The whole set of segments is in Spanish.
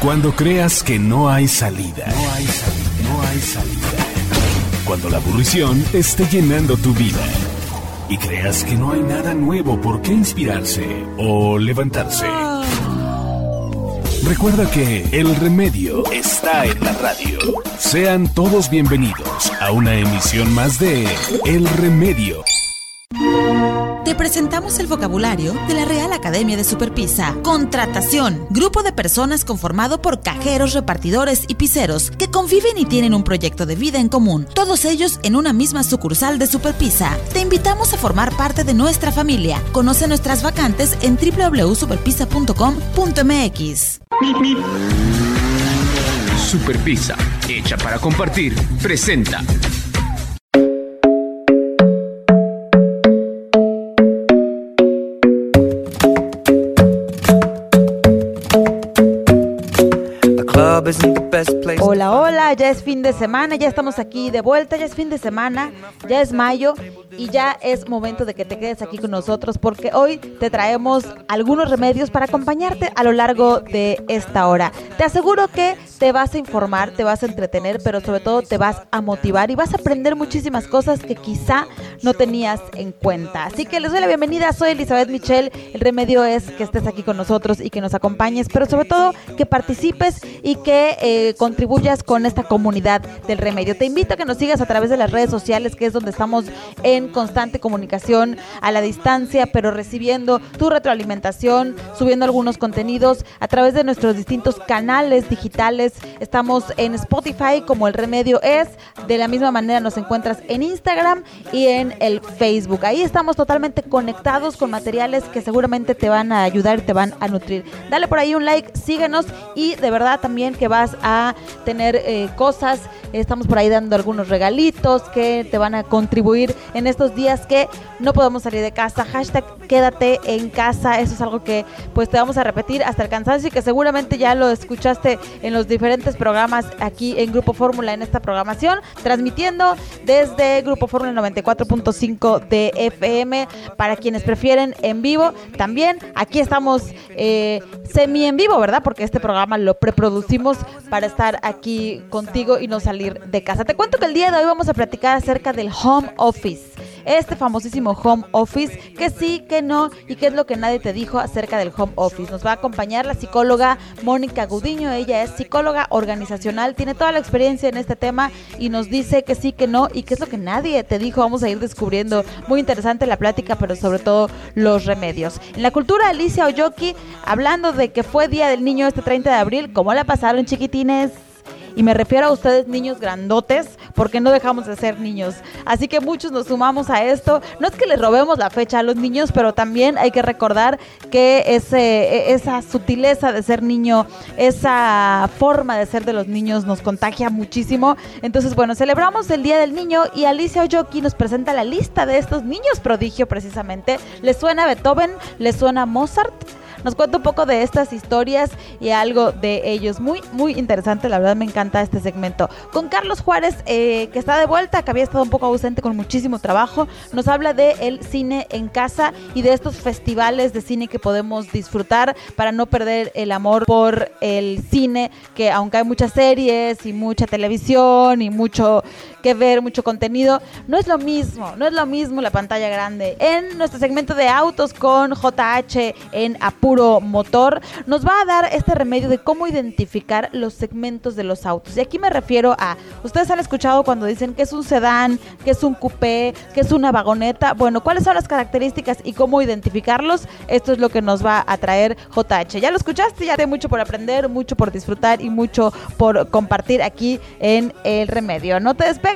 Cuando creas que no hay salida. No hay salida. No hay salida. Cuando la aburrición esté llenando tu vida. Y creas que no hay nada nuevo por qué inspirarse o levantarse. Recuerda que el remedio está en la radio. Sean todos bienvenidos a una emisión más de El Remedio. Te presentamos el vocabulario de la Real Academia de Superpisa. Contratación. Grupo de personas conformado por cajeros, repartidores y piseros que conviven y tienen un proyecto de vida en común. Todos ellos en una misma sucursal de Superpisa. Te invitamos a formar parte de nuestra familia. Conoce nuestras vacantes en www.superpisa.com.mx. Superpisa, hecha para compartir, presenta. Es fin de semana, ya estamos aquí de vuelta, ya es fin de semana, ya es mayo y ya es momento de que te quedes aquí con nosotros porque hoy te traemos algunos remedios para acompañarte a lo largo de esta hora. Te aseguro que te vas a informar, te vas a entretener, pero sobre todo te vas a motivar y vas a aprender muchísimas cosas que quizá no tenías en cuenta. Así que les doy la bienvenida, soy Elizabeth Michelle. El remedio es que estés aquí con nosotros y que nos acompañes, pero sobre todo que participes y que eh, contribuyas con esta comunidad del remedio. Te invito a que nos sigas a través de las redes sociales, que es donde estamos en constante comunicación a la distancia, pero recibiendo tu retroalimentación, subiendo algunos contenidos a través de nuestros distintos canales digitales. Estamos en Spotify como el remedio es. De la misma manera nos encuentras en Instagram y en el Facebook. Ahí estamos totalmente conectados con materiales que seguramente te van a ayudar y te van a nutrir. Dale por ahí un like, síguenos y de verdad también que vas a tener eh. Estamos por ahí dando algunos regalitos que te van a contribuir en estos días que no podemos salir de casa. Hashtag quédate en casa. Eso es algo que pues te vamos a repetir hasta el cansancio y que seguramente ya lo escuchaste en los diferentes programas aquí en Grupo Fórmula en esta programación, transmitiendo desde Grupo Fórmula 94.5 de FM para quienes prefieren en vivo. También aquí estamos eh, semi en vivo, ¿verdad? Porque este programa lo preproducimos para estar aquí contigo y no salir de casa. Te cuento que el día de hoy vamos a platicar acerca del home office este famosísimo home office, que sí, que no y qué es lo que nadie te dijo acerca del home office. Nos va a acompañar la psicóloga Mónica Gudiño, ella es psicóloga organizacional, tiene toda la experiencia en este tema y nos dice que sí, que no y qué es lo que nadie te dijo. Vamos a ir descubriendo muy interesante la plática, pero sobre todo los remedios. En la cultura, Alicia Oyoki, hablando de que fue Día del Niño este 30 de abril, ¿cómo la pasaron chiquitines? Y me refiero a ustedes niños grandotes, porque no dejamos de ser niños. Así que muchos nos sumamos a esto. No es que les robemos la fecha a los niños, pero también hay que recordar que ese, e, esa sutileza de ser niño, esa forma de ser de los niños nos contagia muchísimo. Entonces, bueno, celebramos el Día del Niño y Alicia Oyoki nos presenta la lista de estos niños prodigio precisamente. ¿Les suena Beethoven? ¿Les suena Mozart? Nos cuenta un poco de estas historias y algo de ellos. Muy, muy interesante, la verdad me encanta este segmento. Con Carlos Juárez, eh, que está de vuelta, que había estado un poco ausente con muchísimo trabajo, nos habla de el cine en casa y de estos festivales de cine que podemos disfrutar para no perder el amor por el cine, que aunque hay muchas series y mucha televisión y mucho que ver, mucho contenido, no es lo mismo, no es lo mismo la pantalla grande. En nuestro segmento de autos con JH en Apuro, motor, nos va a dar este remedio de cómo identificar los segmentos de los autos. Y aquí me refiero a, ustedes han escuchado cuando dicen que es un sedán, que es un coupé, que es una vagoneta. Bueno, ¿cuáles son las características y cómo identificarlos? Esto es lo que nos va a traer JH. Ya lo escuchaste, ya hay mucho por aprender, mucho por disfrutar y mucho por compartir aquí en El Remedio. No te despegues,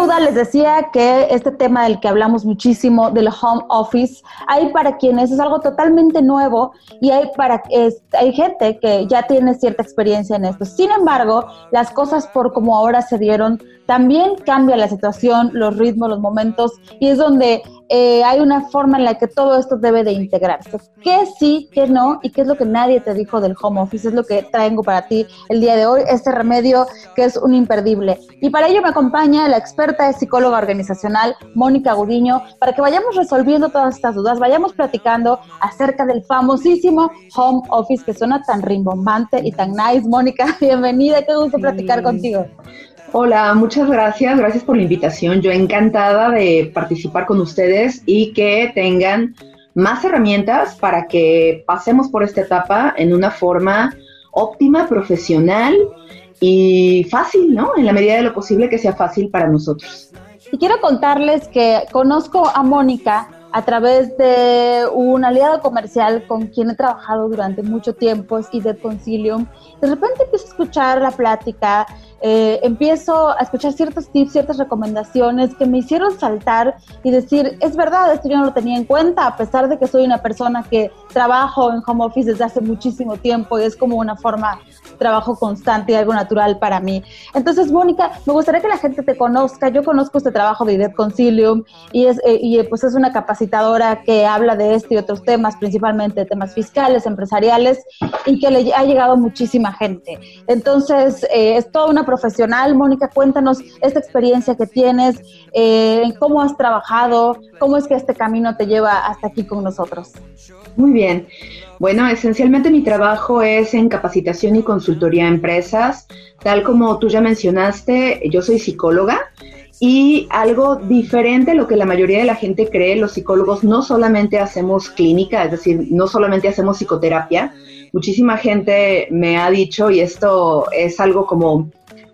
deuda, les decía que este tema del que hablamos muchísimo, del home office, hay para quienes es algo totalmente nuevo y hay, para, hay gente que ya tiene cierta experiencia en esto. Sin embargo, las cosas por como ahora se dieron también cambia la situación, los ritmos, los momentos, y es donde eh, hay una forma en la que todo esto debe de integrarse. ¿Qué sí, qué no y qué es lo que nadie te dijo del home office? Es lo que traigo para ti el día de hoy, este remedio que es un imperdible. Y para ello me acompaña la experta de psicóloga organizacional, Mónica Gudiño, para que vayamos resolviendo todas estas dudas, vayamos platicando acerca del famosísimo home office que suena tan rimbombante y tan nice. Mónica, bienvenida, qué gusto platicar contigo. Hola, muchas gracias. Gracias por la invitación. Yo encantada de participar con ustedes y que tengan más herramientas para que pasemos por esta etapa en una forma óptima, profesional y fácil, ¿no? En la medida de lo posible que sea fácil para nosotros. Y quiero contarles que conozco a Mónica a través de un aliado comercial con quien he trabajado durante mucho tiempo, es Idet Concilium. De repente empiezo a escuchar la plática eh, empiezo a escuchar ciertos tips, ciertas recomendaciones que me hicieron saltar y decir, es verdad, esto yo no lo tenía en cuenta, a pesar de que soy una persona que trabajo en home office desde hace muchísimo tiempo y es como una forma de trabajo constante y algo natural para mí. Entonces, Mónica, me gustaría que la gente te conozca. Yo conozco este trabajo de IDET Concilium y, es, eh, y pues es una capacitadora que habla de este y otros temas, principalmente temas fiscales, empresariales y que le ha llegado muchísima gente. Entonces, eh, es toda una profesional. Mónica, cuéntanos esta experiencia que tienes, eh, cómo has trabajado, cómo es que este camino te lleva hasta aquí con nosotros. Muy bien. Bueno, esencialmente mi trabajo es en capacitación y consultoría a empresas. Tal como tú ya mencionaste, yo soy psicóloga y algo diferente a lo que la mayoría de la gente cree, los psicólogos no solamente hacemos clínica, es decir, no solamente hacemos psicoterapia. Muchísima gente me ha dicho, y esto es algo como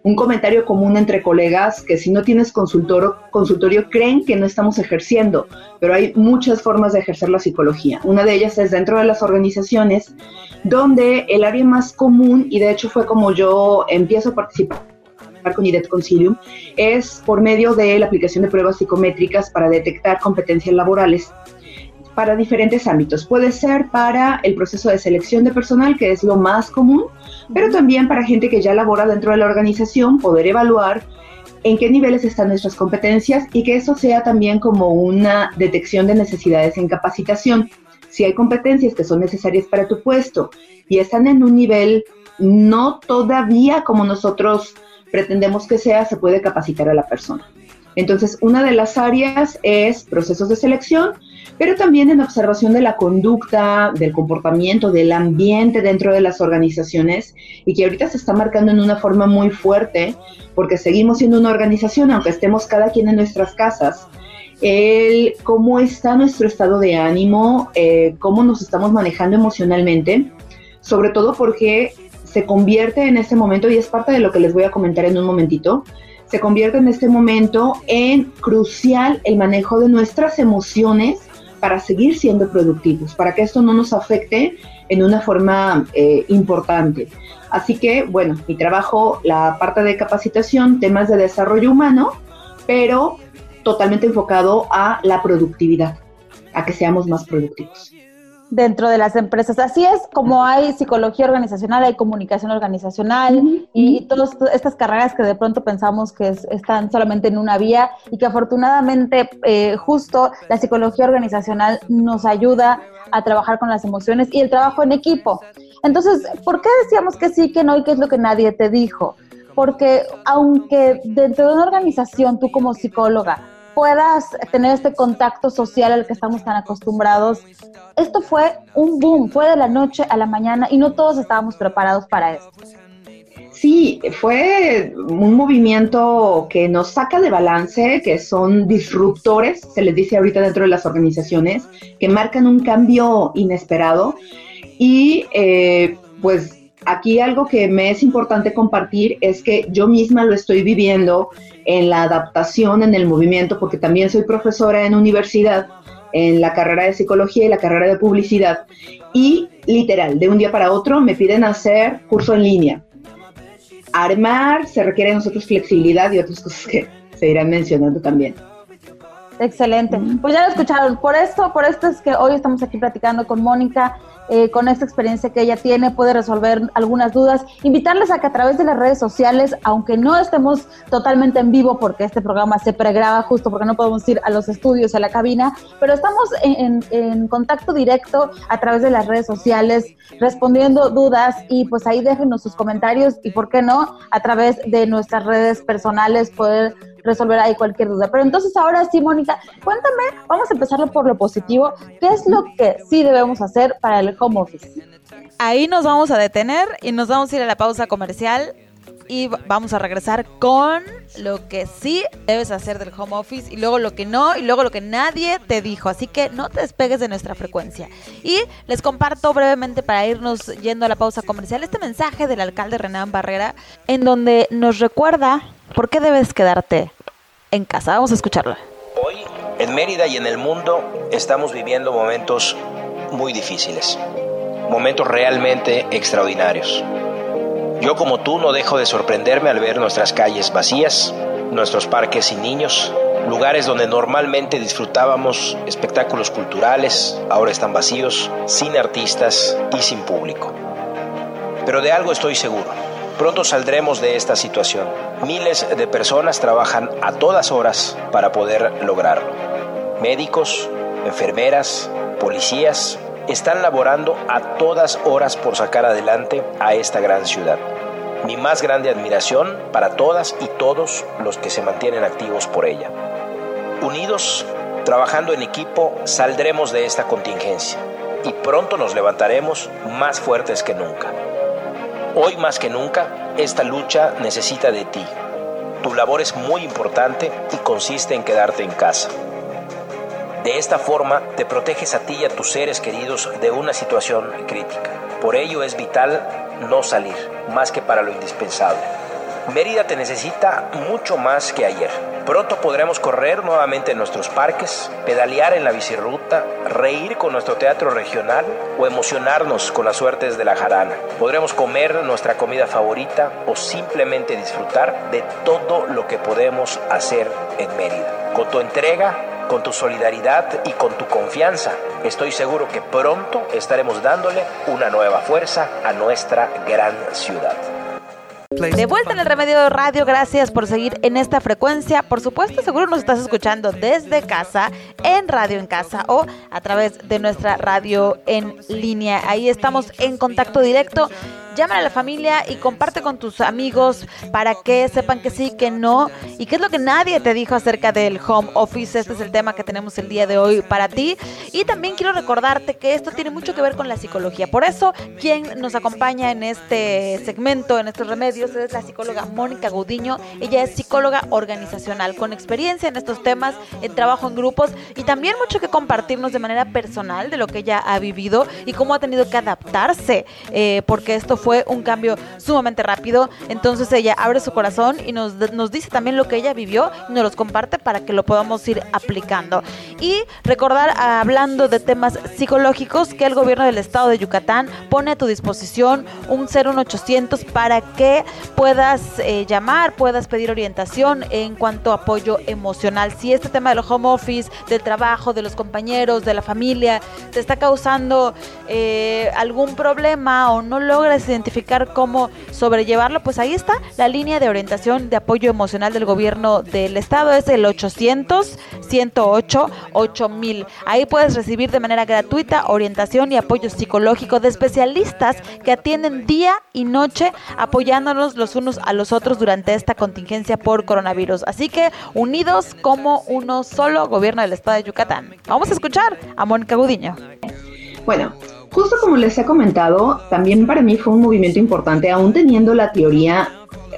un comentario común entre colegas que si no tienes consultor, consultorio creen que no estamos ejerciendo, pero hay muchas formas de ejercer la psicología. Una de ellas es dentro de las organizaciones, donde el área más común, y de hecho fue como yo empiezo a participar con IDET Concilium, es por medio de la aplicación de pruebas psicométricas para detectar competencias laborales para diferentes ámbitos. Puede ser para el proceso de selección de personal, que es lo más común, pero también para gente que ya labora dentro de la organización, poder evaluar en qué niveles están nuestras competencias y que eso sea también como una detección de necesidades en capacitación. Si hay competencias que son necesarias para tu puesto y están en un nivel no todavía como nosotros pretendemos que sea, se puede capacitar a la persona. Entonces, una de las áreas es procesos de selección, pero también en observación de la conducta, del comportamiento, del ambiente dentro de las organizaciones y que ahorita se está marcando en una forma muy fuerte porque seguimos siendo una organización, aunque estemos cada quien en nuestras casas. El cómo está nuestro estado de ánimo, eh, cómo nos estamos manejando emocionalmente, sobre todo porque se convierte en este momento, y es parte de lo que les voy a comentar en un momentito, se convierte en este momento en crucial el manejo de nuestras emociones para seguir siendo productivos, para que esto no nos afecte en una forma eh, importante. Así que, bueno, mi trabajo, la parte de capacitación, temas de desarrollo humano, pero totalmente enfocado a la productividad, a que seamos más productivos dentro de las empresas. Así es como hay psicología organizacional, hay comunicación organizacional y, todas estas carreras que de pronto pensamos que están solamente en una vía y que afortunadamente eh, justo la psicología organizacional nos ayuda a trabajar con las emociones y el trabajo en equipo. Entonces, ¿por qué decíamos que sí, que no y qué es lo que nadie te dijo? Porque aunque dentro de una organización tú como psicóloga puedas tener este contacto social al que estamos tan acostumbrados. Esto fue un boom, fue de la noche a la mañana y no todos estábamos preparados para esto. Sí, fue un movimiento que nos saca de balance, que son disruptores, se les dice ahorita dentro de las organizaciones, que marcan un cambio inesperado. Y eh, pues aquí algo que me es importante compartir es que yo misma lo estoy viviendo en la adaptación, en el movimiento, porque también soy profesora en universidad, en la carrera de psicología y la carrera de publicidad. Y literal, de un día para otro me piden hacer curso en línea. Armar se requiere de nosotros flexibilidad y otras cosas que se irán mencionando también. Excelente. Pues ya lo escucharon. Por esto, por esto es que hoy estamos aquí platicando con Mónica, eh, con esta experiencia que ella tiene, puede resolver algunas dudas. Invitarles a que a través de las redes sociales, aunque no estemos totalmente en vivo, porque este programa se pregraba justo porque no podemos ir a los estudios, a la cabina, pero estamos en, en contacto directo a través de las redes sociales, respondiendo dudas y pues ahí déjenos sus comentarios y, ¿por qué no?, a través de nuestras redes personales poder resolver ahí cualquier duda. Pero entonces ahora sí, Mónica, cuéntame, vamos a empezarlo por lo positivo. ¿Qué es lo que sí debemos hacer para el home office? Ahí nos vamos a detener y nos vamos a ir a la pausa comercial y vamos a regresar con lo que sí debes hacer del home office y luego lo que no y luego lo que nadie te dijo. Así que no te despegues de nuestra frecuencia. Y les comparto brevemente para irnos yendo a la pausa comercial este mensaje del alcalde Renan Barrera en donde nos recuerda por qué debes quedarte en casa. Vamos a escucharla. Hoy, en Mérida y en el mundo, estamos viviendo momentos muy difíciles, momentos realmente extraordinarios. Yo como tú no dejo de sorprenderme al ver nuestras calles vacías, nuestros parques sin niños, lugares donde normalmente disfrutábamos espectáculos culturales, ahora están vacíos, sin artistas y sin público. Pero de algo estoy seguro Pronto saldremos de esta situación. Miles de personas trabajan a todas horas para poder lograrlo. Médicos, enfermeras, policías, están laborando a todas horas por sacar adelante a esta gran ciudad. Mi más grande admiración para todas y todos los que se mantienen activos por ella. Unidos, trabajando en equipo, saldremos de esta contingencia y pronto nos levantaremos más fuertes que nunca. Hoy más que nunca, esta lucha necesita de ti. Tu labor es muy importante y consiste en quedarte en casa. De esta forma te proteges a ti y a tus seres queridos de una situación crítica. Por ello es vital no salir, más que para lo indispensable. Mérida te necesita mucho más que ayer. Pronto podremos correr nuevamente en nuestros parques, pedalear en la bicirruta, reír con nuestro teatro regional o emocionarnos con las suertes de la jarana. Podremos comer nuestra comida favorita o simplemente disfrutar de todo lo que podemos hacer en Mérida. Con tu entrega, con tu solidaridad y con tu confianza, estoy seguro que pronto estaremos dándole una nueva fuerza a nuestra gran ciudad. De vuelta en el Remedio Radio, gracias por seguir en esta frecuencia. Por supuesto, seguro nos estás escuchando desde casa, en Radio en Casa o a través de nuestra radio en línea. Ahí estamos en contacto directo llama a la familia y comparte con tus amigos para que sepan que sí, que no y qué es lo que nadie te dijo acerca del home office. Este es el tema que tenemos el día de hoy para ti. Y también quiero recordarte que esto tiene mucho que ver con la psicología. Por eso, quien nos acompaña en este segmento, en estos remedios, es la psicóloga Mónica Gudiño. Ella es psicóloga organizacional con experiencia en estos temas, en trabajo en grupos y también mucho que compartirnos de manera personal de lo que ella ha vivido y cómo ha tenido que adaptarse, eh, porque esto fue fue un cambio sumamente rápido. Entonces ella abre su corazón y nos, nos dice también lo que ella vivió y nos los comparte para que lo podamos ir aplicando. Y recordar, hablando de temas psicológicos, que el gobierno del estado de Yucatán pone a tu disposición un 01800 para que puedas eh, llamar, puedas pedir orientación en cuanto a apoyo emocional. Si este tema del home office, del trabajo, de los compañeros, de la familia, te está causando eh, algún problema o no logras identificar cómo sobrellevarlo, pues ahí está la línea de orientación de apoyo emocional del gobierno del estado, es el 800 108 8000. Ahí puedes recibir de manera gratuita orientación y apoyo psicológico de especialistas que atienden día y noche apoyándonos los unos a los otros durante esta contingencia por coronavirus. Así que unidos como uno solo gobierno del estado de Yucatán. Vamos a escuchar a Mónica Gudiño. Bueno, Justo como les he comentado, también para mí fue un movimiento importante, aún teniendo la teoría,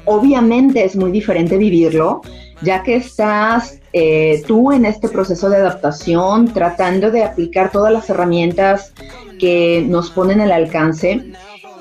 obviamente es muy diferente vivirlo, ya que estás eh, tú en este proceso de adaptación, tratando de aplicar todas las herramientas que nos ponen al alcance.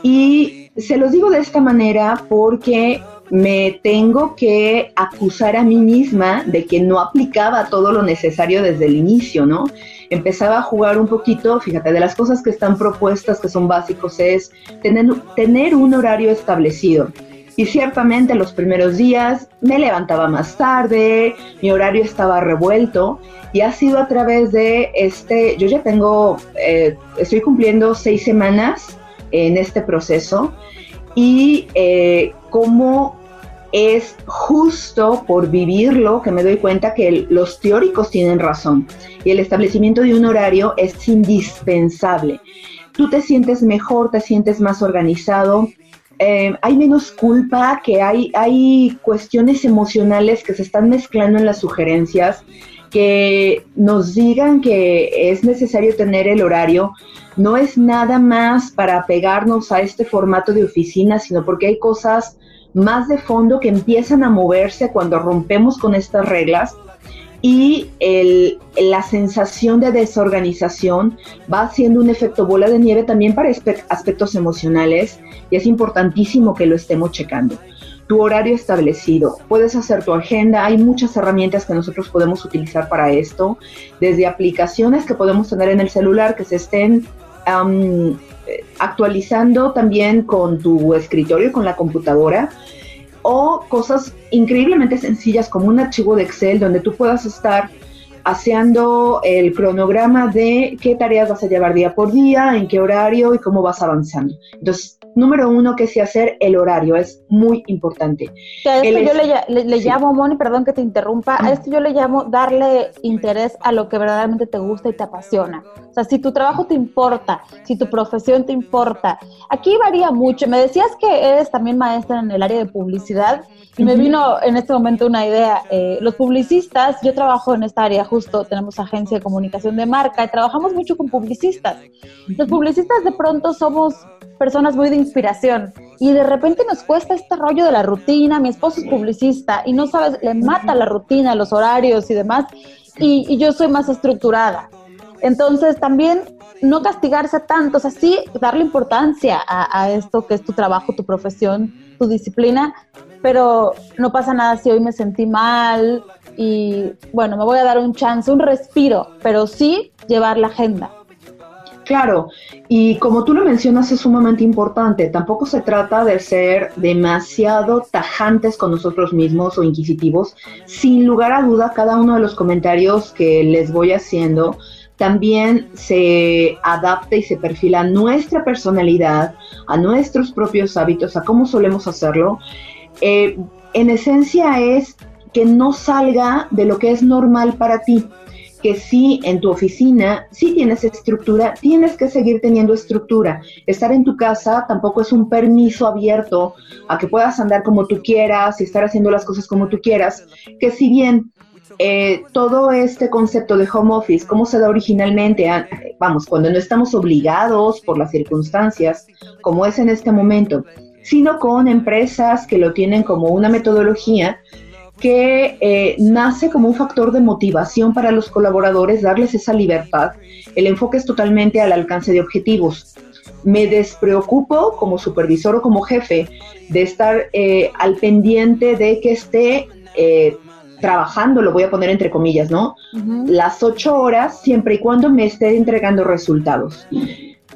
Y se los digo de esta manera porque me tengo que acusar a mí misma de que no aplicaba todo lo necesario desde el inicio, ¿no? Empezaba a jugar un poquito, fíjate, de las cosas que están propuestas, que son básicos, es tener, tener un horario establecido. Y ciertamente los primeros días me levantaba más tarde, mi horario estaba revuelto y ha sido a través de este, yo ya tengo, eh, estoy cumpliendo seis semanas en este proceso y eh, cómo es justo por vivirlo que me doy cuenta que los teóricos tienen razón y el establecimiento de un horario es indispensable. Tú te sientes mejor, te sientes más organizado, eh, hay menos culpa, que hay, hay cuestiones emocionales que se están mezclando en las sugerencias, que nos digan que es necesario tener el horario. No es nada más para pegarnos a este formato de oficina, sino porque hay cosas más de fondo que empiezan a moverse cuando rompemos con estas reglas y la sensación de desorganización va haciendo un efecto bola de nieve también para aspectos emocionales y es importantísimo que lo estemos checando. Tu horario establecido, puedes hacer tu agenda, hay muchas herramientas que nosotros podemos utilizar para esto, desde aplicaciones que podemos tener en el celular que se estén actualizando también con tu escritorio, con la computadora, o cosas increíblemente sencillas como un archivo de Excel donde tú puedas estar haciendo el cronograma de qué tareas vas a llevar día por día, en qué horario y cómo vas avanzando. Entonces, número uno, que sí hacer el horario, es muy importante. a esto yo le, llamo, Moni, perdón que te interrumpa, a esto yo le llamo darle interés a lo que verdaderamente te gusta y te apasiona. O sea, si tu trabajo te importa, si tu profesión te importa, aquí varía mucho. Me decías que eres también maestra en el área de publicidad y me vino en este momento una idea. Eh, los publicistas, yo trabajo en esta área justo, tenemos agencia de comunicación de marca y trabajamos mucho con publicistas. Los publicistas de pronto somos personas muy de inspiración y de repente nos cuesta este rollo de la rutina, mi esposo es publicista y no sabes, le mata la rutina, los horarios y demás y, yo soy más estructurada. Entonces también no castigarse tanto, o sea, sí darle importancia a, a, esto que es tu trabajo, tu profesión, tu disciplina, pero no pasa nada si hoy me sentí mal y bueno, me voy a dar un chance, un respiro, pero sí llevar la agenda. Claro, y como tú lo mencionas es sumamente importante, tampoco se trata de ser demasiado tajantes con nosotros mismos o inquisitivos. Sin lugar a duda, cada uno de los comentarios que les voy haciendo también se adapta y se perfila nuestra personalidad, a nuestros propios hábitos, a cómo solemos hacerlo. Eh, en esencia es que no salga de lo que es normal para ti que si en tu oficina sí tienes estructura, tienes que seguir teniendo estructura. Estar en tu casa tampoco es un permiso abierto a que puedas andar como tú quieras y estar haciendo las cosas como tú quieras, que si bien eh, todo este concepto de home office, cómo se da originalmente, ah, vamos, cuando no estamos obligados por las circunstancias, como es en este momento, sino con empresas que lo tienen como una metodología, que eh, nace como un factor de motivación para los colaboradores, darles esa libertad. El enfoque es totalmente al alcance de objetivos. Me despreocupo como supervisor o como jefe de estar eh, al pendiente de que esté trabajando, lo voy a poner entre comillas, ¿no? Las ocho horas, siempre y cuando me esté entregando resultados.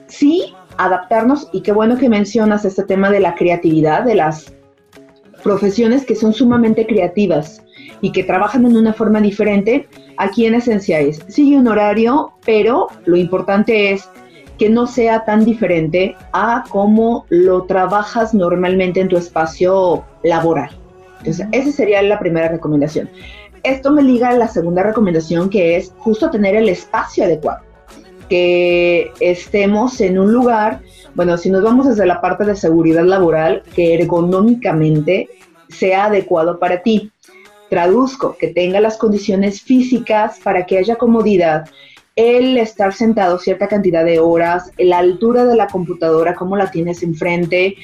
Sí, adaptarnos, y qué bueno que mencionas este tema de la creatividad, de las profesiones que son sumamente creativas y que trabajan en una forma diferente, aquí en esencia es, sigue un horario, pero lo importante es que no sea tan diferente a cómo lo trabajas normalmente en tu espacio laboral. Entonces, esa sería la primera recomendación. Esto me liga a la segunda recomendación, que es justo tener el espacio adecuado. Que estemos en un lugar bueno, si nos vamos desde la parte de seguridad laboral, que ergonómicamente sea adecuado para ti. Traduzco, que tenga las condiciones físicas para que haya comodidad, el estar sentado cierta cantidad de horas, la altura de la computadora, cómo la tienes enfrente,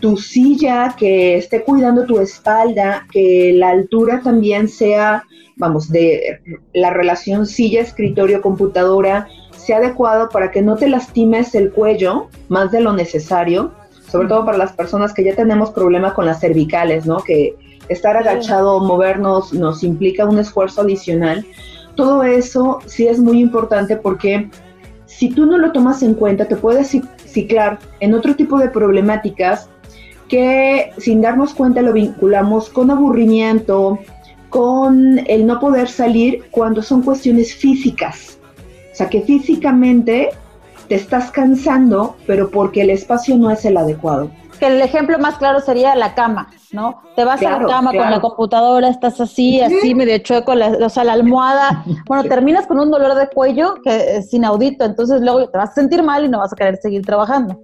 tu silla que esté cuidando tu espalda, que la altura también sea, vamos, de la relación silla-escritorio-computadora, sea adecuado para que no te lastimes el cuello más de lo necesario, sobre todo para las personas que ya tenemos problemas con las cervicales, ¿no? Que estar agachado, movernos, nos implica un esfuerzo adicional. Todo eso sí es muy importante porque si tú no lo tomas en cuenta, te puedes ciclar en otro tipo de problemáticas que sin darnos cuenta lo vinculamos con aburrimiento, con el no poder salir cuando son cuestiones físicas. O sea, que físicamente te estás cansando, pero porque el espacio no es el adecuado. Que el ejemplo más claro sería la cama, ¿no? Te vas a la cama con la computadora, estás así, así, medio chueco, la, o sea, la almohada. Bueno, terminas con un dolor de cuello que es inaudito, entonces luego te vas a sentir mal y no vas a querer seguir trabajando.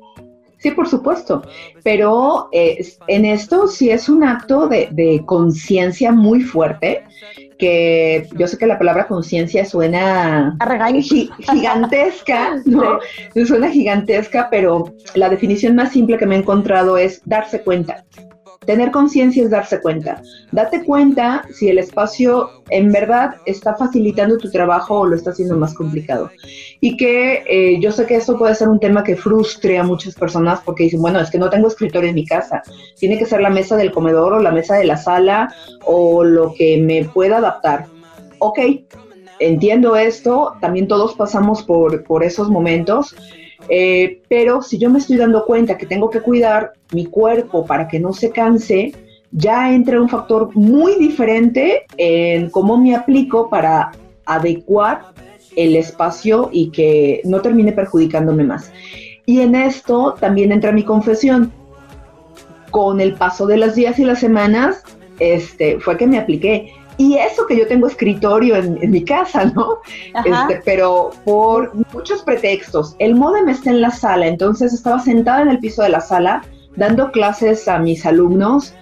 Sí, por supuesto, pero eh, en esto sí es un acto de, conciencia muy fuerte, que yo sé que la palabra conciencia suena gigantesca, ¿no? Suena gigantesca, pero la definición más simple que me he encontrado es darse cuenta. Tener conciencia es darse cuenta. Date cuenta si el espacio en verdad está facilitando tu trabajo o lo está haciendo más complicado. Y que eh, yo sé que esto puede ser un tema que frustre a muchas personas porque dicen, bueno, es que no tengo escritorio en mi casa. Tiene que ser la mesa del comedor o la mesa de la sala o lo que me pueda adaptar. Ok, entiendo esto, también todos pasamos por, por esos momentos eh, pero si yo me estoy dando cuenta que tengo que cuidar mi cuerpo para que no se canse, ya entra un factor muy diferente en cómo me aplico para adecuar el espacio y que no termine perjudicándome más. Y en esto también entra mi confesión. Con el paso de los días y las semanas, este, fue que me apliqué. Y eso que yo tengo escritorio en, mi casa, ¿no? Este, pero por muchos pretextos. El modem está en la sala, entonces estaba sentada en el piso de la sala dando clases a mis alumnos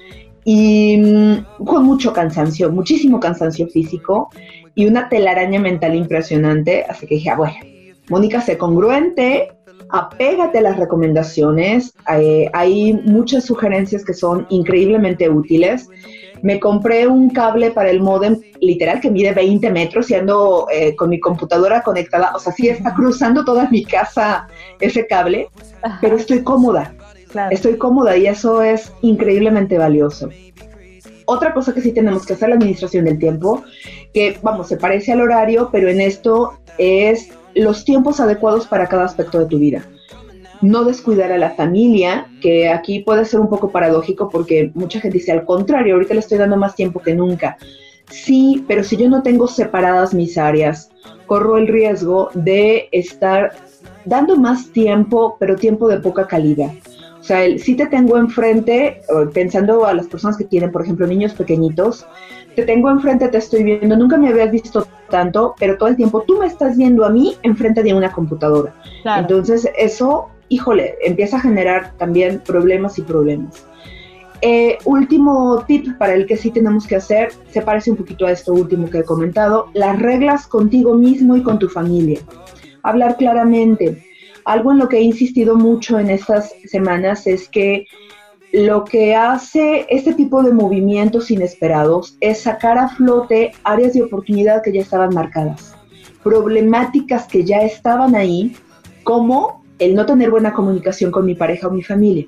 y mm, con mucho cansancio, muchísimo cansancio físico y una telaraña mental impresionante. Así que dije, ah, bueno, Mónica, sé congruente, apégate a las recomendaciones. Eh, hay muchas sugerencias que son increíblemente útiles me compré un cable para el modem literal que mide 20 metros y ando eh, con mi computadora conectada. O sea, sí está cruzando toda mi casa ese cable, pero estoy cómoda. Estoy cómoda y eso es increíblemente valioso. Otra cosa que sí tenemos que hacer, la administración del tiempo, que vamos, se parece al horario, pero en esto es los tiempos adecuados para cada aspecto de tu vida no descuidar a la familia, que aquí puede ser un poco paradójico porque mucha gente dice al contrario, ahorita le estoy dando más tiempo que nunca. Sí, pero si yo no tengo separadas mis áreas, corro el riesgo de estar dando más tiempo, pero tiempo de poca calidad. O sea, si te tengo enfrente, pensando a las personas que tienen, por ejemplo, niños pequeñitos, te tengo enfrente, te estoy viendo, nunca me habías visto tanto, pero todo el tiempo tú me estás viendo a mí enfrente de una computadora. Entonces, eso híjole, empieza a generar también problemas y problemas. Eh, último tip para el que sí tenemos que hacer, se parece un poquito a esto último que he comentado, las reglas contigo mismo y con tu familia. Hablar claramente. Algo en lo que he insistido mucho en estas semanas es que lo que hace este tipo de movimientos inesperados es sacar a flote áreas de oportunidad que ya estaban marcadas, problemáticas que ya estaban ahí, como el no tener buena comunicación con mi pareja o mi familia.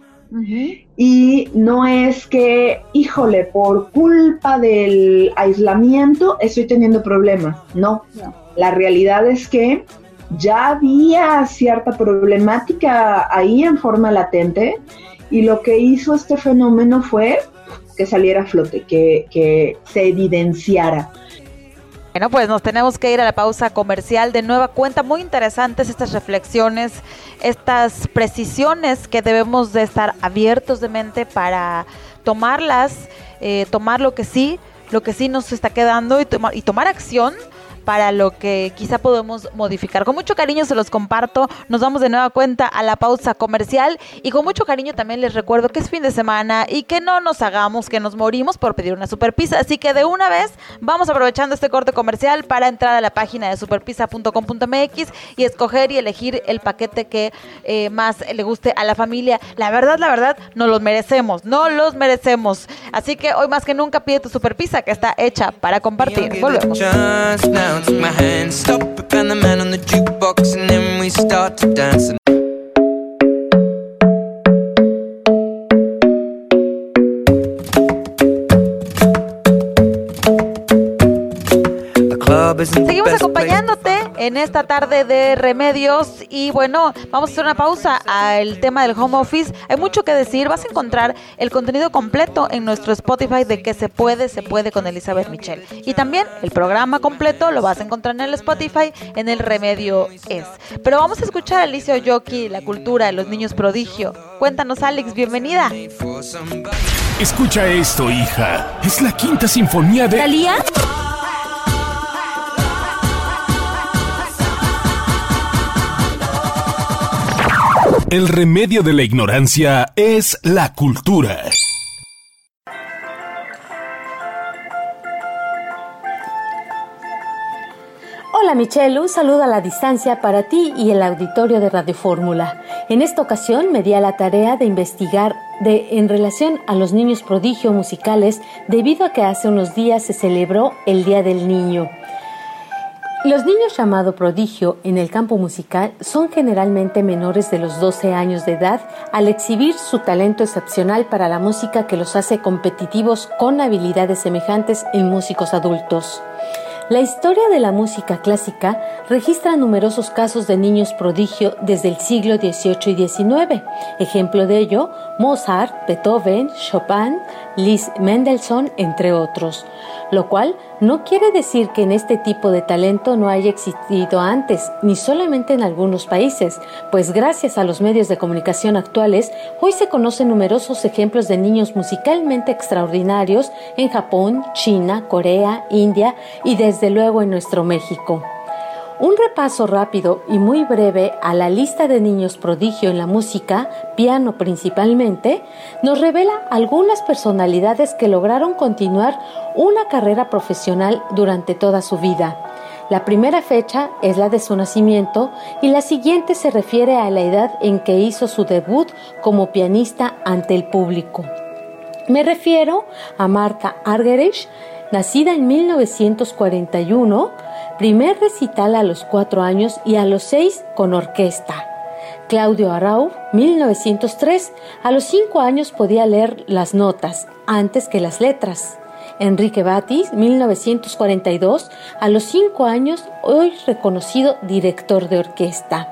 Y no es que, híjole, por culpa del aislamiento estoy teniendo problemas. No. La realidad es que ya había cierta problemática ahí en forma latente y lo que hizo este fenómeno fue que saliera a flote, que, que se evidenciara. Bueno, pues nos tenemos que ir a la pausa comercial de nueva cuenta. Muy interesantes estas reflexiones, estas precisiones que debemos de estar abiertos de mente para tomarlas, eh, tomar lo que sí, lo que sí nos está quedando y, tomar y tomar acción para lo que quizá podemos modificar. Con mucho cariño se los comparto. Nos vamos de nueva cuenta a la pausa comercial y con mucho cariño también les recuerdo que es fin de semana y que no nos hagamos que nos morimos por pedir una super pizza. Así que de una vez vamos aprovechando este corte comercial para entrar a la página de superpizza.com.mx y escoger y elegir el paquete que eh, más le guste a la familia. La verdad, la verdad, no los merecemos, no los merecemos. Así que hoy más que nunca pide tu super pizza que está hecha para compartir. Volvemos. Down, took my hand, stop and the man on the jukebox, and then we start to dance. En esta tarde de remedios. Y bueno, vamos a hacer una pausa al tema del home office. Hay mucho que decir. Vas a encontrar el contenido completo en nuestro Spotify de que se puede, se puede con Elizabeth Michelle. Y también el programa completo lo vas a encontrar en el Spotify en el Remedio Es. Pero vamos a escuchar a Alicia Oyoki, la cultura de los niños prodigio. Cuéntanos, Alex, bienvenida. Escucha esto, hija. Es la quinta sinfonía de. ¿Talía? El remedio de la ignorancia es la cultura. Hola Michelle, un saludo a la distancia para ti y el auditorio de Radio Fórmula. En esta ocasión me di a la tarea de investigar de, en relación a los niños prodigio musicales debido a que hace unos días se celebró el Día del Niño. Los niños llamados prodigio en el campo musical son generalmente menores de los 12 años de edad al exhibir su talento excepcional para la música que los hace competitivos con habilidades semejantes en músicos adultos. La historia de la música clásica registra numerosos casos de niños prodigio desde el siglo XVIII y XIX. Ejemplo de ello, Mozart, Beethoven, Chopin, Liszt Mendelssohn, entre otros. Lo cual no quiere decir que en este tipo de talento no haya existido antes, ni solamente en algunos países, pues gracias a los medios de comunicación actuales, hoy se conocen numerosos ejemplos de niños musicalmente extraordinarios en Japón, China, Corea, India y desde luego en nuestro México. Un repaso rápido y muy breve a la lista de niños prodigio en la música, piano principalmente, nos revela algunas personalidades que lograron continuar una carrera profesional durante toda su vida. La primera fecha es la de su nacimiento y la siguiente se refiere a la edad en que hizo su debut como pianista ante el público. Me refiero a Marta Argerich, nacida en 1941, primer recital a los cuatro años y a los seis con orquesta. Claudio Arau, 1903, a los cinco años podía leer las notas antes que las letras. Enrique Batis, 1942, a los cinco años, hoy reconocido director de orquesta.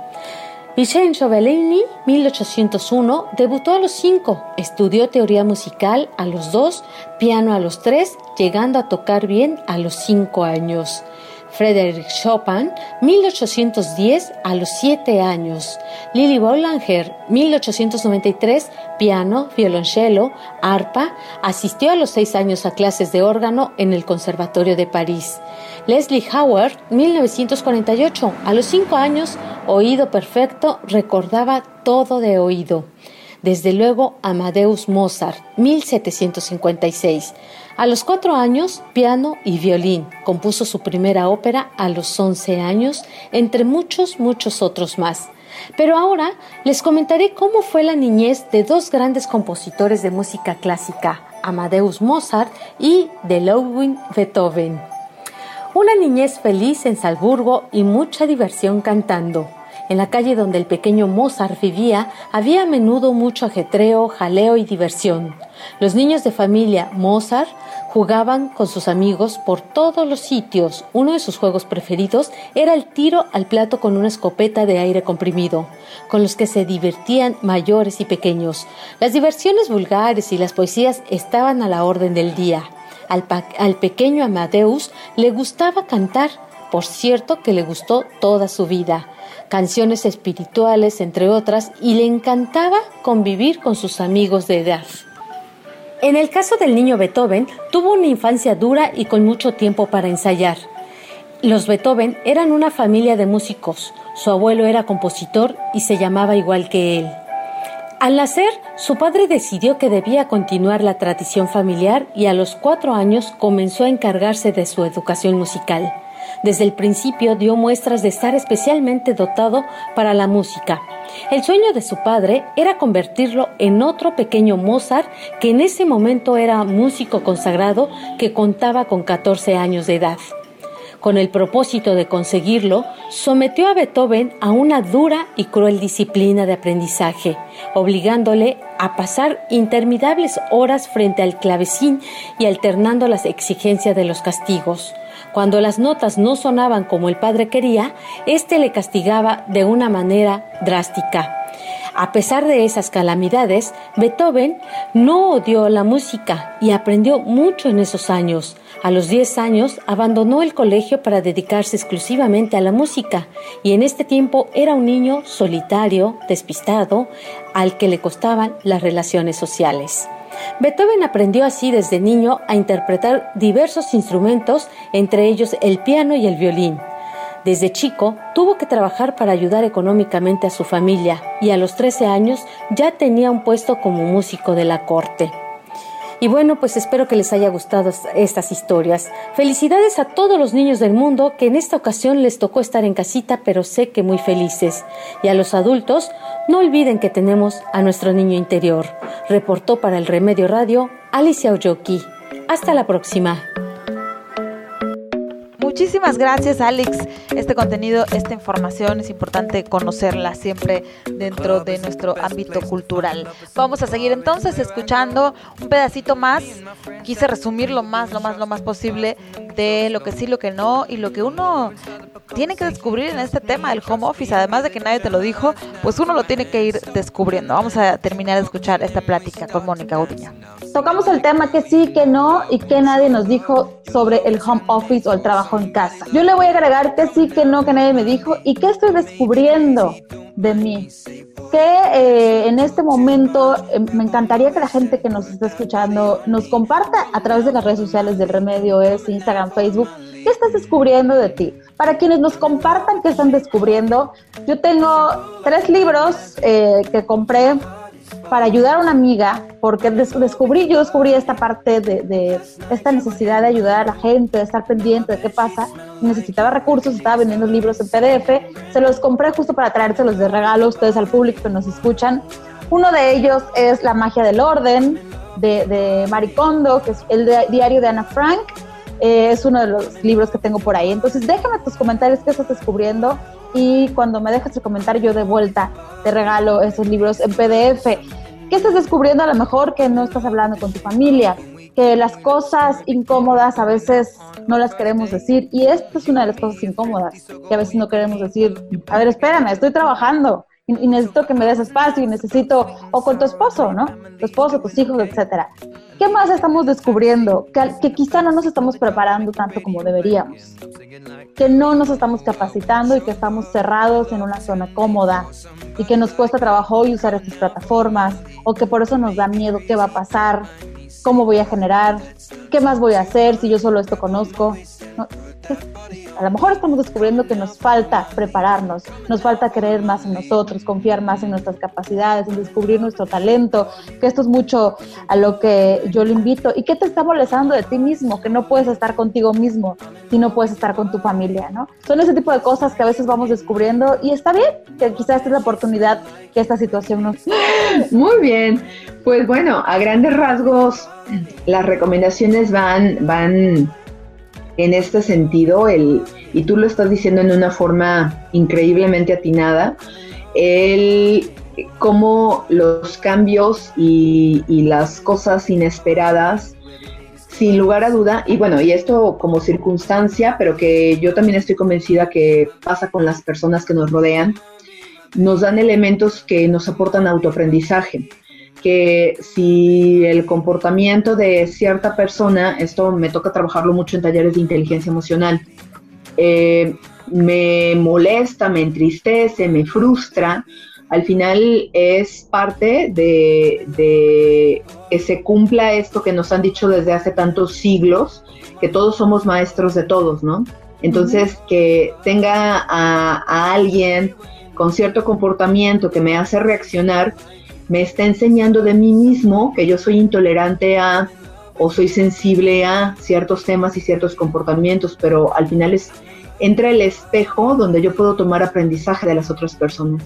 Vincenzo Bellini, 1801, debutó a los cinco, estudió teoría musical a los dos, piano a los tres, llegando a tocar bien a los cinco años. Frédéric Chopin, 1810 a los 7 años. Lili Boulanger, 1893, piano, violonchelo, arpa, asistió a los 6 años a clases de órgano en el Conservatorio de París. Leslie Howard, 1948, a los 5 años, oído perfecto, recordaba todo de oído. Desde luego, Amadeus Mozart, 1756. A los cuatro años, piano y violín. Compuso su primera ópera a los 11 años, entre muchos, muchos otros más. Pero ahora les comentaré cómo fue la niñez de dos grandes compositores de música clásica, Amadeus Mozart y de Ludwig Beethoven. Una niñez feliz en Salzburgo y mucha diversión cantando. En la calle donde el pequeño Mozart vivía había a menudo mucho ajetreo, jaleo y diversión. Los niños de familia Mozart jugaban con sus amigos por todos los sitios. Uno de sus juegos preferidos era el tiro al plato con una escopeta de aire comprimido, con los que se divertían mayores y pequeños. Las diversiones vulgares y las poesías estaban a la orden del día. Al, al pequeño Amadeus le gustaba cantar, por cierto que le gustó toda su vida canciones espirituales, entre otras, y le encantaba convivir con sus amigos de edad. En el caso del niño Beethoven, tuvo una infancia dura y con mucho tiempo para ensayar. Los Beethoven eran una familia de músicos. Su abuelo era compositor y se llamaba igual que él. Al nacer, su padre decidió que debía continuar la tradición familiar y a los cuatro años comenzó a encargarse de su educación musical. Desde el principio dio muestras de estar especialmente dotado para la música. El sueño de su padre era convertirlo en otro pequeño Mozart que en ese momento era músico consagrado que contaba con 14 años de edad. Con el propósito de conseguirlo, sometió a Beethoven a una dura y cruel disciplina de aprendizaje, obligándole a pasar interminables horas frente al clavecín y alternando las exigencias de los castigos. Cuando las notas no sonaban como el padre quería, éste le castigaba de una manera drástica. A pesar de esas calamidades, Beethoven no odió la música y aprendió mucho en esos años. A los 10 años abandonó el colegio para dedicarse exclusivamente a la música y en este tiempo era un niño solitario, despistado, al que le costaban las relaciones sociales. Beethoven aprendió así desde niño a interpretar diversos instrumentos, entre ellos el piano y el violín. Desde chico tuvo que trabajar para ayudar económicamente a su familia y a los 13 años ya tenía un puesto como músico de la corte. Y bueno, pues espero que les haya gustado estas historias. Felicidades a todos los niños del mundo que en esta ocasión les tocó estar en casita, pero sé que muy felices. Y a los adultos, no olviden que tenemos a nuestro niño interior. Reportó para el Remedio Radio Alicia Oyoki. Hasta la próxima. Muchísimas gracias, Alex. Este contenido, esta información es importante conocerla siempre dentro de nuestro ámbito cultural. Vamos a seguir entonces escuchando un pedacito más. Quise resumir lo más, lo más, lo más posible de lo que sí, lo que no y lo que uno tiene que descubrir en este tema del home office. Además de que nadie te lo dijo, pues uno lo tiene que ir descubriendo. Vamos a terminar de escuchar esta plática con Mónica Udiña. Tocamos el tema que sí, que no y que nadie nos dijo sobre el home office o el trabajo en casa. Yo le voy a agregar que sí, que no, que nadie me dijo y que estoy descubriendo de mí. Que eh, en este momento eh, me encantaría que la gente que nos está escuchando nos comparta a través de las redes sociales del Remedio, es Instagram, Facebook, qué estás descubriendo de ti. Para quienes nos compartan qué están descubriendo, yo tengo tres libros eh, que compré para ayudar a una amiga, porque descubrí, yo descubrí esta parte de, esta necesidad de ayudar a la gente, de estar pendiente de qué pasa. Necesitaba recursos, estaba vendiendo libros en PDF, se los compré justo para traérselos de regalo a ustedes al público que nos escuchan. Uno de ellos es La magia del orden, de, de Maricondo, que es el diario de Ana Frank. Eh, es uno de los libros que tengo por ahí. Entonces, déjame tus comentarios qué estás descubriendo y cuando me dejas tu comentario yo de vuelta te regalo esos libros en PDF. ¿Qué estás descubriendo a lo mejor que no estás hablando con tu familia? Que las cosas incómodas a veces no las queremos decir y esta es una de las cosas incómodas que a veces no queremos decir. A ver, espérame, estoy trabajando y, necesito que me des espacio y necesito, o con tu esposo, ¿no? Tu esposo, tus hijos, etcétera. ¿Qué más estamos descubriendo? Que, que quizá no nos estamos preparando tanto como deberíamos. Que no nos estamos capacitando y que estamos cerrados en una zona cómoda y que nos cuesta trabajo hoy usar estas plataformas o que por eso nos da miedo qué va a pasar, cómo voy a generar, qué más voy a hacer si yo solo esto conozco. A lo mejor estamos descubriendo que nos falta prepararnos, nos falta creer más en nosotros, confiar más en nuestras capacidades, en descubrir nuestro talento, que esto es mucho a lo que yo le invito. ¿Y qué te está molestando de ti mismo? Que no puedes estar contigo mismo si no puedes estar con tu familia, ¿no? Son ese tipo de cosas que a veces vamos descubriendo y está bien, que quizás esta es la oportunidad que esta situación nos... Muy bien, pues bueno, a grandes rasgos las recomendaciones van, van en este sentido, el, y tú lo estás diciendo en una forma increíblemente atinada, el cómo los cambios y, las cosas inesperadas, sin lugar a duda, y bueno, y esto como circunstancia, pero que yo también estoy convencida que pasa con las personas que nos rodean, nos dan elementos que nos aportan autoaprendizaje que si el comportamiento de cierta persona, esto me toca trabajarlo mucho en talleres de inteligencia emocional, eh, me molesta, me entristece, me frustra, al final es parte de, que se cumpla esto que nos han dicho desde hace tantos siglos, que todos somos maestros de todos, ¿no? Entonces, que tenga a, a alguien con cierto comportamiento que me hace reaccionar, me está enseñando de mí mismo que yo soy intolerante a o soy sensible a ciertos temas y ciertos comportamientos, pero al final es entra el espejo donde yo puedo tomar aprendizaje de las otras personas.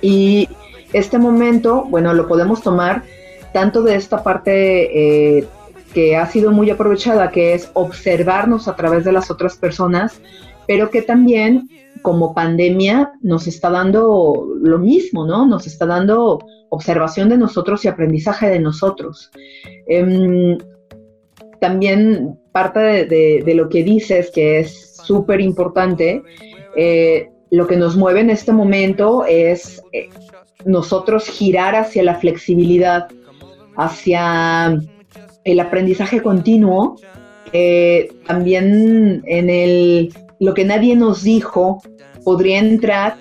Y este momento, bueno, lo podemos tomar tanto de esta parte eh, que ha sido muy aprovechada, que es observarnos a través de las otras personas, pero que también como pandemia nos está dando lo mismo, ¿no? Nos está dando observación de nosotros y aprendizaje de nosotros. Em, también parte de, lo que dices, que es súper importante, eh, lo que nos mueve en este momento es eh, nosotros girar hacia la flexibilidad, hacia el aprendizaje continuo, eh, también en el lo que nadie nos dijo podría entrar.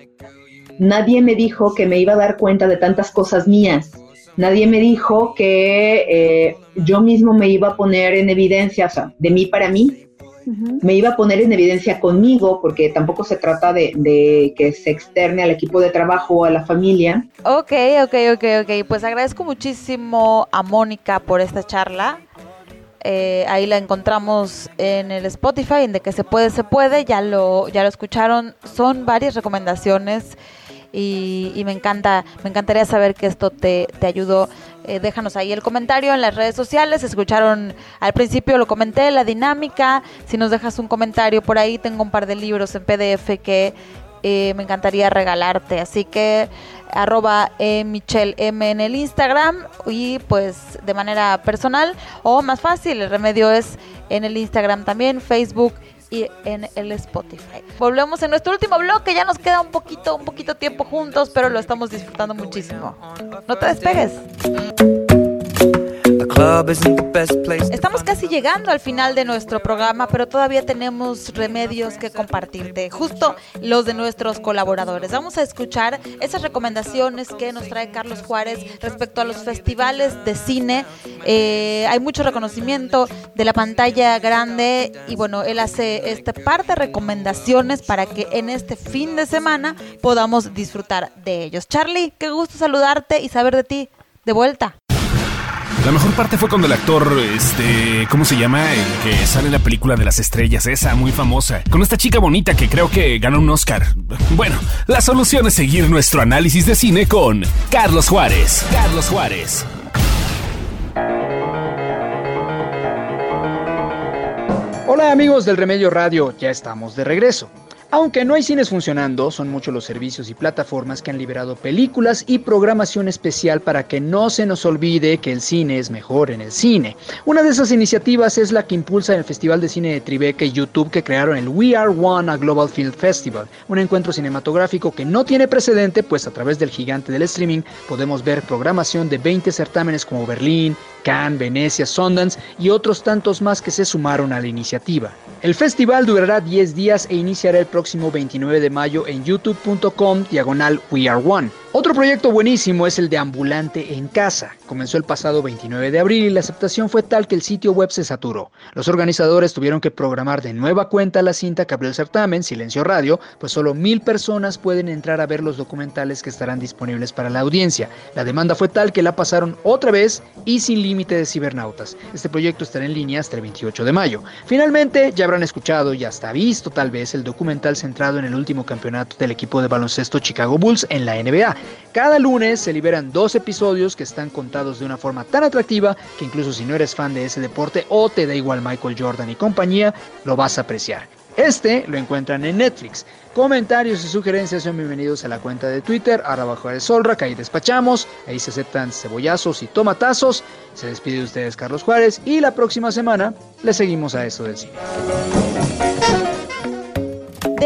Nadie me dijo que me iba a dar cuenta de tantas cosas mías. Nadie me dijo que eh, yo mismo me iba a poner en evidencia, o sea, de mí para mí, me iba a poner en evidencia conmigo, porque tampoco se trata de, que se externe al equipo de trabajo o a la familia. Ok, ok, ok, ok. Pues agradezco muchísimo a Mónica por esta charla. Eh, ahí la encontramos en el Spotify, en De que se puede, se puede. Ya lo, ya lo escucharon. Son varias recomendaciones y, me encanta, me encantaría saber que esto te, te ayudó. Eh, déjanos ahí el comentario en las redes sociales. Escucharon al principio, lo comenté, la dinámica. Si nos dejas un comentario por ahí, tengo un par de libros en PDF que eh, me encantaría regalarte. Así que arroba eh, Michelle M en el Instagram y pues de manera personal o más fácil, el remedio es en el Instagram también, Facebook y en el Spotify. Volvemos en nuestro último bloque, ya nos queda un poquito, un poquito tiempo juntos, pero lo estamos disfrutando muchísimo. No te despegues. Estamos casi llegando al final de nuestro programa, pero todavía tenemos remedios que compartirte, justo los de nuestros colaboradores. Vamos a escuchar esas recomendaciones que nos trae Carlos Juárez respecto a los festivales de cine. Eh, hay mucho reconocimiento de la pantalla grande y bueno, él hace este par de recomendaciones para que en este fin de semana podamos disfrutar de ellos. Charlie, qué gusto saludarte y saber de ti de vuelta. La mejor parte fue cuando el actor, este, ¿cómo se llama? El que sale en la película de las estrellas, esa muy famosa, con esta chica bonita que creo que ganó un Oscar. Bueno, la solución es seguir nuestro análisis de cine con Carlos Juárez. Carlos Juárez. Hola amigos del Remedio Radio, ya estamos de regreso. Aunque no hay cines funcionando, son muchos los servicios y plataformas que han liberado películas y programación especial para que no se nos olvide que el cine es mejor en el cine. Una de esas iniciativas es la que impulsa el Festival de Cine de Tribeca y YouTube que crearon el We Are One a Global Film Festival, un encuentro cinematográfico que no tiene precedente, pues a través del gigante del streaming podemos ver programación de 20 certámenes como Berlín, Cannes, Venecia, Sundance y otros tantos más que se sumaron a la iniciativa. El festival durará 10 días e iniciará el próximo 29 de mayo en youtube.com diagonal We Are One. Otro proyecto buenísimo es el de Ambulante en Casa. Comenzó el pasado 29 de abril y la aceptación fue tal que el sitio web se saturó. Los organizadores tuvieron que programar de nueva cuenta la cinta que abrió el certamen, Silencio Radio, pues solo mil personas pueden entrar a ver los documentales que estarán disponibles para la audiencia. La demanda fue tal que la pasaron otra vez y sin límite de cibernautas. Este proyecto estará en línea hasta el 28 de mayo. Finalmente, ya habrán escuchado y hasta visto tal vez el documental centrado en el último campeonato del equipo de baloncesto Chicago Bulls en la NBA. Cada lunes se liberan dos episodios que están contados de una forma tan atractiva que incluso si no eres fan de ese deporte o te da igual Michael Jordan y compañía, lo vas a apreciar. Este lo encuentran en Netflix. Comentarios y sugerencias son bienvenidos a la cuenta de Twitter, ahora bajo el Solra, que ahí despachamos, ahí se aceptan cebollazos y tomatazos. Se despide de ustedes Carlos Juárez y la próxima semana le seguimos a eso del cine.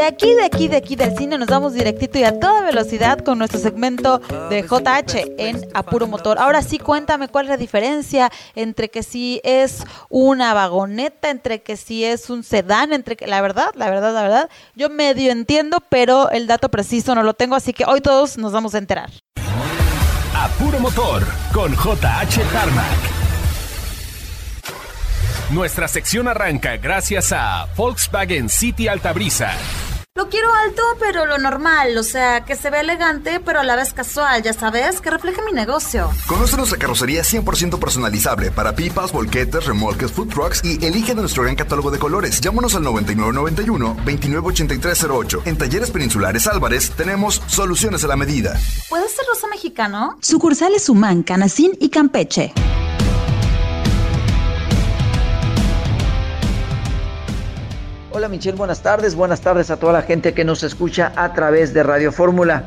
De aquí, de aquí, de aquí del cine nos vamos directito y a toda velocidad con nuestro segmento de JH en Apuro Motor. Ahora sí, cuéntame cuál es la diferencia entre que si es una vagoneta, entre que si es un sedán, entre que la verdad, la verdad, la verdad, yo medio entiendo, pero el dato preciso no lo tengo, así que hoy todos nos vamos a enterar. Apuro Motor con JH Tarmac. Nuestra sección arranca gracias a Volkswagen City Altabrisa. Lo quiero alto, pero lo normal, o sea, que se ve elegante, pero a la vez casual, ya sabes, que refleje mi negocio. Conoce nuestra carrocería 100% personalizable para pipas, volquetes, remolques, food trucks y elige de nuestro gran catálogo de colores. Llámanos al 9991-298308. En Talleres Peninsulares Álvarez tenemos soluciones a la medida. ¿Puede ser rosa mexicano? Sucursales Humán, Canacín y Campeche. Hola Michelle, buenas tardes. Buenas tardes a toda la gente que nos escucha a través de Radio Fórmula.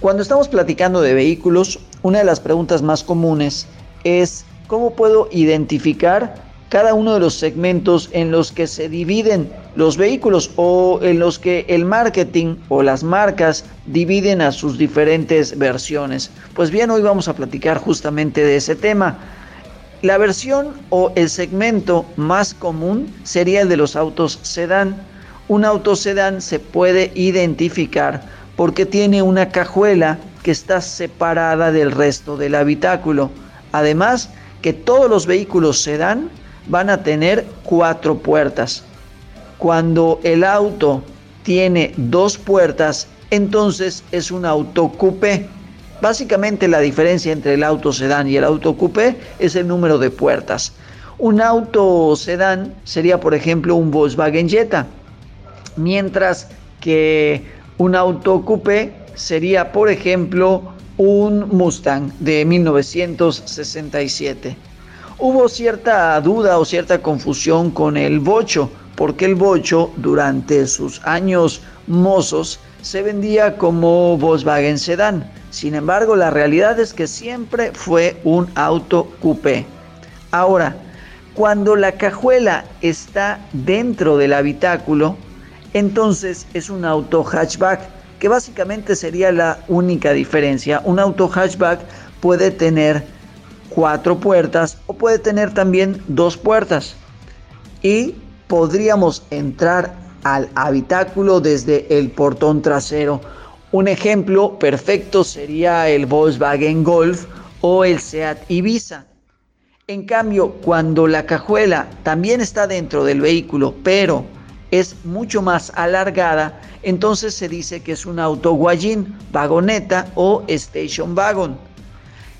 Cuando estamos platicando de vehículos, una de las preguntas más comunes es ¿cómo puedo identificar cada uno de los segmentos en los que se dividen los vehículos o en los que el marketing o las marcas dividen a sus diferentes versiones. Pues bien, hoy vamos a platicar justamente de ese tema. La versión o el segmento más común sería el de los autos sedán. Un auto sedán se puede identificar porque tiene una cajuela que está separada del resto del habitáculo. Además, que todos los vehículos sedán van a tener cuatro puertas. Cuando el auto tiene dos puertas, entonces es un auto coupé. Básicamente la diferencia entre el auto sedán y el auto coupé es el número de puertas. Un auto sedán sería, por ejemplo, un Volkswagen Jetta, mientras que un auto coupé sería, por ejemplo, un Mustang de 1967 hubo cierta duda o cierta confusión con el bocho, porque el bocho durante sus años mozos se vendía como Volkswagen Sedan. Sin embargo, la realidad es que siempre fue un auto coupé. Ahora, cuando la cajuela está dentro del habitáculo, entonces es un auto hatchback, que básicamente sería la única diferencia. Un auto hatchback puede tener cuatro puertas o puede tener también dos puertas. Y podríamos entrar al habitáculo desde el portón trasero. Un ejemplo perfecto sería el Volkswagen Golf o el Seat Ibiza. En cambio, cuando la cajuela también está dentro del vehículo, pero es mucho más alargada, entonces se dice que es un auto guayín, vagoneta o station wagon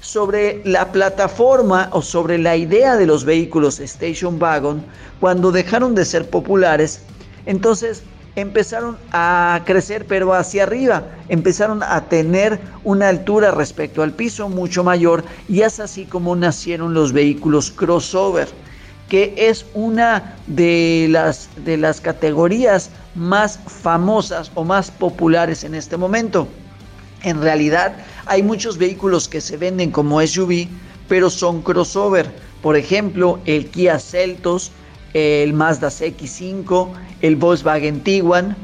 sobre la plataforma o sobre la idea de los vehículos Station Wagon, cuando dejaron de ser populares, entonces empezaron a crecer pero hacia arriba, empezaron a tener una altura respecto al piso mucho mayor y es así como nacieron los vehículos crossover, que es una de las, de las categorías más famosas o más populares en este momento. En realidad hay muchos vehículos que se venden como SUV, pero son crossover. Por ejemplo, el Kia Celtos, el Mazda CX5, el Volkswagen Tiguan.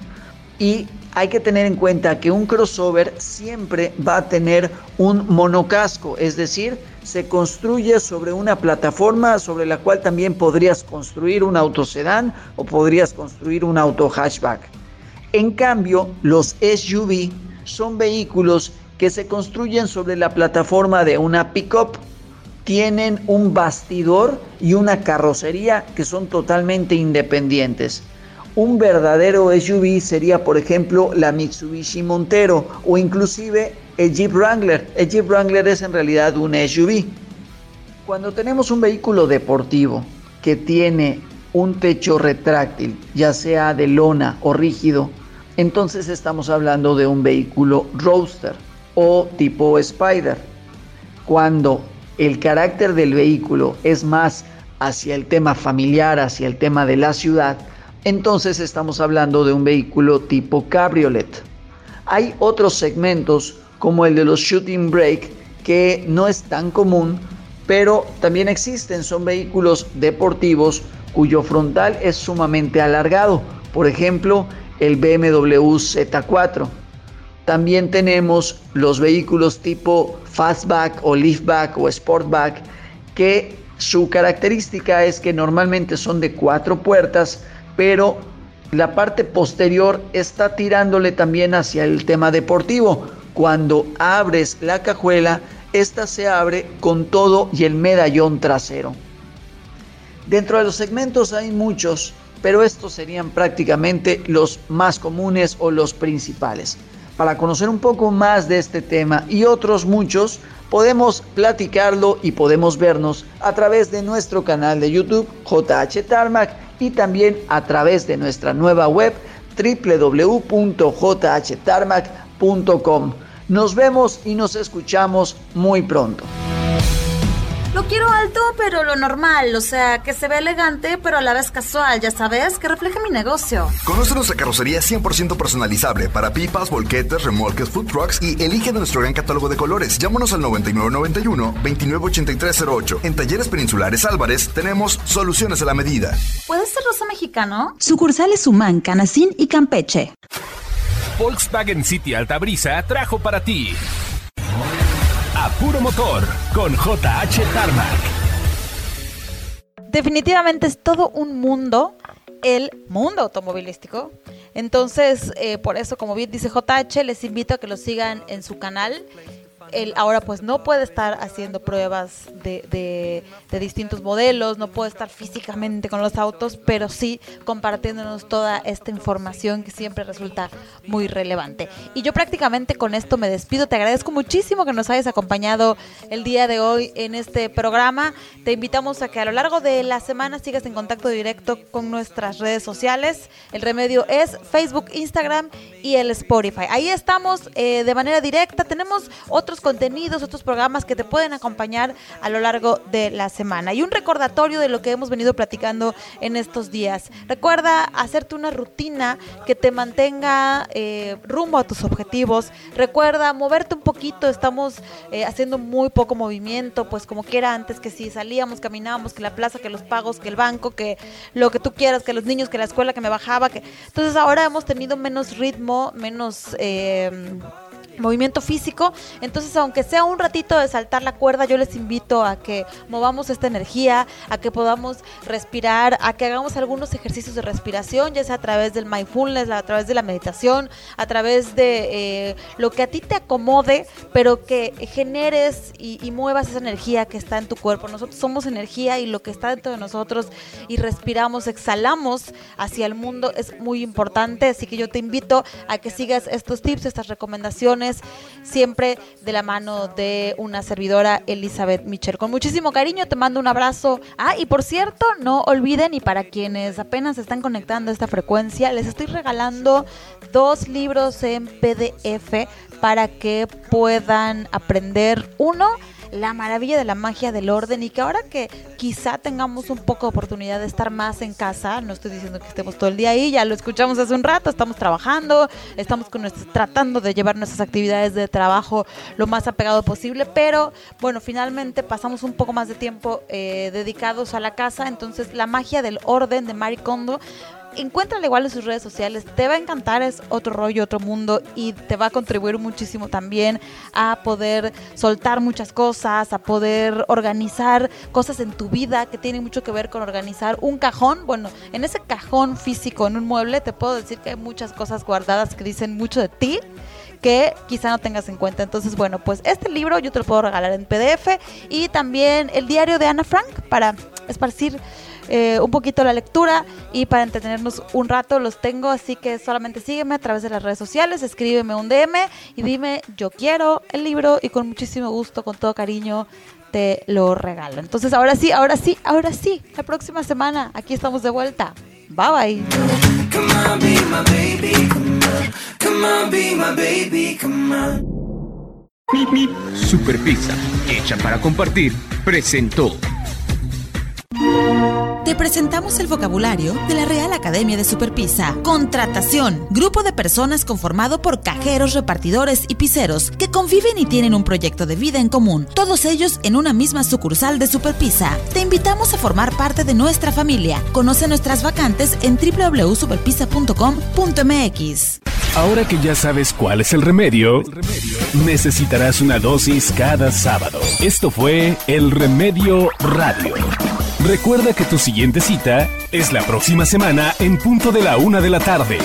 Y hay que tener en cuenta que un crossover siempre va a tener un monocasco, es decir, se construye sobre una plataforma sobre la cual también podrías construir un auto sedán o podrías construir un auto hatchback. En cambio, los SUV son vehículos que se construyen sobre la plataforma de una pickup. Tienen un bastidor y una carrocería que son totalmente independientes. Un verdadero SUV sería, por ejemplo, la Mitsubishi Montero o inclusive el Jeep Wrangler. El Jeep Wrangler es en realidad un SUV. Cuando tenemos un vehículo deportivo que tiene un techo retráctil, ya sea de lona o rígido, entonces estamos hablando de un vehículo roadster o tipo Spider. Cuando el carácter del vehículo es más hacia el tema familiar, hacia el tema de la ciudad, entonces estamos hablando de un vehículo tipo cabriolet. Hay otros segmentos como el de los shooting brake que no es tan común, pero también existen, son vehículos deportivos cuyo frontal es sumamente alargado. Por ejemplo, el BMW Z4. También tenemos los vehículos tipo Fastback o Liftback o Sportback que su característica es que normalmente son de cuatro puertas, pero la parte posterior está tirándole también hacia el tema deportivo. Cuando abres la cajuela, esta se abre con todo y el medallón trasero. Dentro de los segmentos hay muchos, pero estos serían prácticamente los más comunes o los principales. Para conocer un poco más de este tema y otros muchos, podemos platicarlo y podemos vernos a través de nuestro canal de YouTube JH Tarmac y también a través de nuestra nueva web www.jhtarmac.com. Nos vemos y nos escuchamos muy pronto. Lo quiero alto, pero lo normal, o sea, que se ve elegante, pero a la vez casual, ya sabes, que refleje mi negocio. Conoce nuestra carrocería 100% personalizable para pipas, volquetes, remolques, food trucks y elige de nuestro gran catálogo de colores. Llámanos al 9991-298308. En Talleres Peninsulares Álvarez tenemos soluciones a la medida. ¿Puede ser rosa mexicano? Sucursales Humán, Canacín y Campeche. Volkswagen City Altabrisa trajo para ti. Puro motor con JH Tarmac. Definitivamente es todo un mundo, el mundo automovilístico. Entonces, eh, por eso, como bien dice JH, les invito a que lo sigan en su canal él ahora pues no puede estar haciendo pruebas de, de, distintos modelos, no puede estar físicamente con los autos, pero sí compartiéndonos toda esta información que siempre resulta muy relevante. Y yo prácticamente con esto me despido, te agradezco muchísimo que nos hayas acompañado el día de hoy en este programa, te invitamos a que a lo largo de la semana sigas en contacto directo con nuestras redes sociales, el remedio es Facebook, Instagram y el Spotify. Ahí estamos eh, de manera directa, tenemos otros contenidos, otros programas que te pueden acompañar a lo largo de la semana. Y un recordatorio de lo que hemos venido platicando en estos días. Recuerda hacerte una rutina que te mantenga eh, rumbo a tus objetivos. Recuerda moverte un poquito, estamos eh, haciendo muy poco movimiento, pues como quiera antes que si salíamos, caminábamos, que la plaza, que los pagos, que el banco, que lo que tú quieras, que los niños, que la escuela, que me bajaba, que entonces ahora hemos tenido menos ritmo, menos eh, movimiento físico. Entonces, aunque sea un ratito de saltar la cuerda, yo les invito a que movamos esta energía, a que podamos respirar, a que hagamos algunos ejercicios de respiración, ya sea a través del mindfulness, a través de la meditación, a través de eh, lo que a ti te acomode, pero que generes y, muevas esa energía que está en tu cuerpo. Nosotros somos energía y lo que está dentro de nosotros y respiramos, exhalamos hacia el mundo es muy importante. Así que yo te invito a que sigas estos tips, estas recomendaciones siempre de la mano de una servidora, Elizabeth Michel. Con muchísimo cariño te mando un abrazo. Ah, y por cierto, no olviden, y para quienes apenas están conectando a esta frecuencia, les estoy regalando dos libros en PDF para que puedan aprender uno la maravilla de la magia del orden y que ahora que quizá tengamos un poco de oportunidad de estar más en casa, no estoy diciendo que estemos todo el día ahí, ya lo escuchamos hace un rato, estamos trabajando, estamos con tratando de llevar nuestras actividades de trabajo lo más apegado posible, pero bueno, finalmente pasamos un poco más de tiempo eh, dedicados a la casa, entonces la magia del orden de Marie Kondo encuéntrala igual en sus redes sociales. Te va a encantar, es otro rollo, otro mundo y te va a contribuir muchísimo también a poder soltar muchas cosas, a poder organizar cosas en tu vida que tienen mucho que ver con organizar un cajón. Bueno, en ese cajón físico, en un mueble, te puedo decir que hay muchas cosas guardadas que dicen mucho de ti que quizá no tengas en cuenta. Entonces, bueno, pues este libro yo te lo puedo regalar en PDF y también el diario de Ana Frank para esparcir eh, un poquito la lectura y para entretenernos un rato los tengo, así que solamente sígueme a través de las redes sociales, escríbeme un DM y dime yo quiero el libro y con muchísimo gusto, con todo cariño te lo regalo. Entonces ahora sí, ahora sí, ahora sí, la próxima semana aquí estamos de vuelta. Bye bye. Super Pizza, hecha para compartir, presentó. Te presentamos el vocabulario de la Real Academia de Superpisa. Contratación. Grupo de personas conformado por cajeros, repartidores y piseros que conviven y tienen un proyecto de vida en común. Todos ellos en una misma sucursal de Superpisa. Te invitamos a formar parte de nuestra familia. Conoce nuestras vacantes en www.superpisa.com.mx. Ahora que ya sabes cuál es el remedio, necesitarás una dosis cada sábado. Esto fue El Remedio Radio. Recuerda que tu siguiente cita es la próxima semana en punto de la una de la tarde.